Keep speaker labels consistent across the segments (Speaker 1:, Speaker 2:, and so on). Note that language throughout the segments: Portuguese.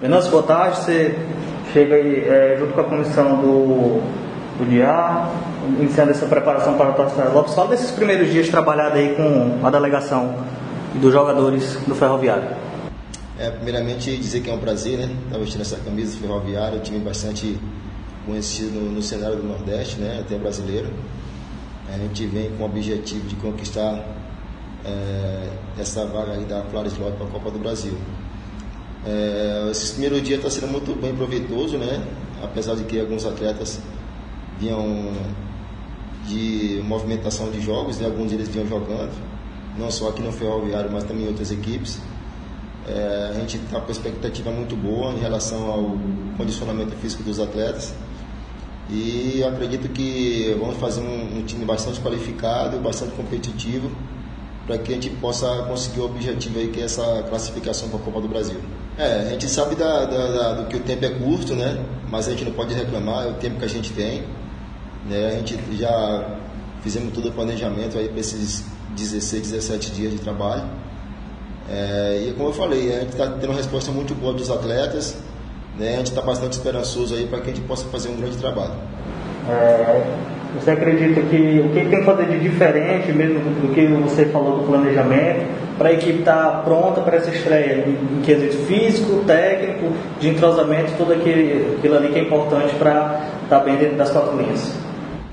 Speaker 1: Venâncio, boa tarde. Você chega aí é, junto com a comissão do, do DIA, iniciando essa preparação para o Torcida Lopes. Fala desses primeiros dias trabalhado aí com a delegação dos jogadores do Ferroviário.
Speaker 2: É, primeiramente dizer que é um prazer, né? Estar vestindo essa camisa do Ferroviário, um time bastante conhecido no, no cenário do Nordeste, né? Até brasileiro. A gente vem com o objetivo de conquistar é, essa vaga aí da Flores Lopes para a Copa do Brasil. É, esse primeiro dia está sendo muito bem proveitoso, né? Apesar de que alguns atletas vinham de movimentação de jogos, né? alguns deles vinham jogando, não só aqui no Ferroviário, mas também em outras equipes. É, a gente está com expectativa muito boa em relação ao condicionamento físico dos atletas. E acredito que vamos fazer um, um time bastante qualificado, bastante competitivo, para que a gente possa conseguir o objetivo aí, que é essa classificação para a Copa do Brasil. É, a gente sabe da, da, da, do que o tempo é curto, né? Mas a gente não pode reclamar, é o tempo que a gente tem. Né? A gente já fizemos todo o planejamento aí para esses 16, 17 dias de trabalho. É, e como eu falei, a gente está tendo uma resposta muito boa dos atletas, né? a gente está bastante esperançoso aí para que a gente possa fazer um grande trabalho.
Speaker 1: É, você acredita que o que tem que fazer de diferente mesmo do que você falou do planejamento para a equipe estar tá pronta para essa estreia em, quesito físico, técnico, de entrosamento, tudo aquilo, aquilo ali que é importante para estar tá bem dentro das quatro linhas?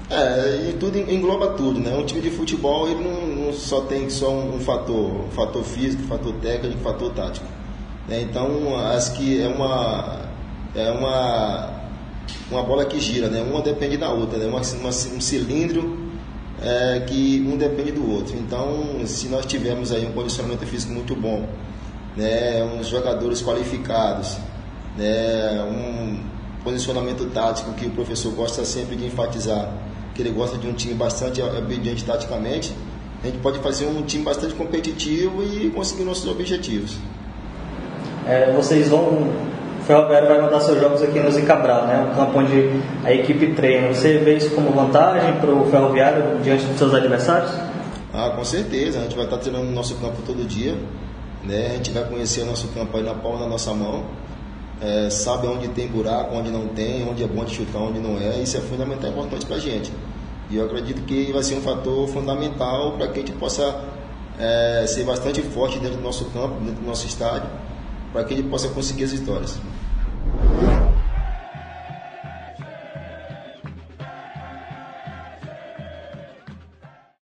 Speaker 2: É, e tudo engloba tudo, né? Um time de futebol ele não, não só tem só um, um, fator, um fator físico, um fator técnico, um fator tático. Né? Então acho que é uma é uma uma bola que gira, né? Uma depende da outra, né? Uma, uma um cilindro é, que um depende do outro. Então, se nós tivermos aí um condicionamento físico muito bom, né? Uns jogadores qualificados, né? Um posicionamento tático que o professor gosta sempre de enfatizar que ele gosta de um time bastante obediente taticamente, a gente pode fazer um time bastante competitivo e conseguir nossos objetivos.
Speaker 1: É, vocês vão. O Ferroviário vai mandar seus jogos aqui no Zicabral, né? O campo onde a equipe treina. Você vê isso como vantagem para o Ferroviário diante dos seus adversários?
Speaker 2: Ah, com certeza. A gente vai estar treinando no nosso campo todo dia. Né? A gente vai conhecer o nosso campo aí na palma da nossa mão é, sabe onde tem buraco, onde não tem, onde é bom de chutar, onde não é. Isso é fundamental e importante para a gente. E eu acredito que vai ser um fator fundamental para que a gente possa é, ser bastante forte dentro do nosso campo, dentro do nosso estádio, para que gente possa conseguir as vitórias.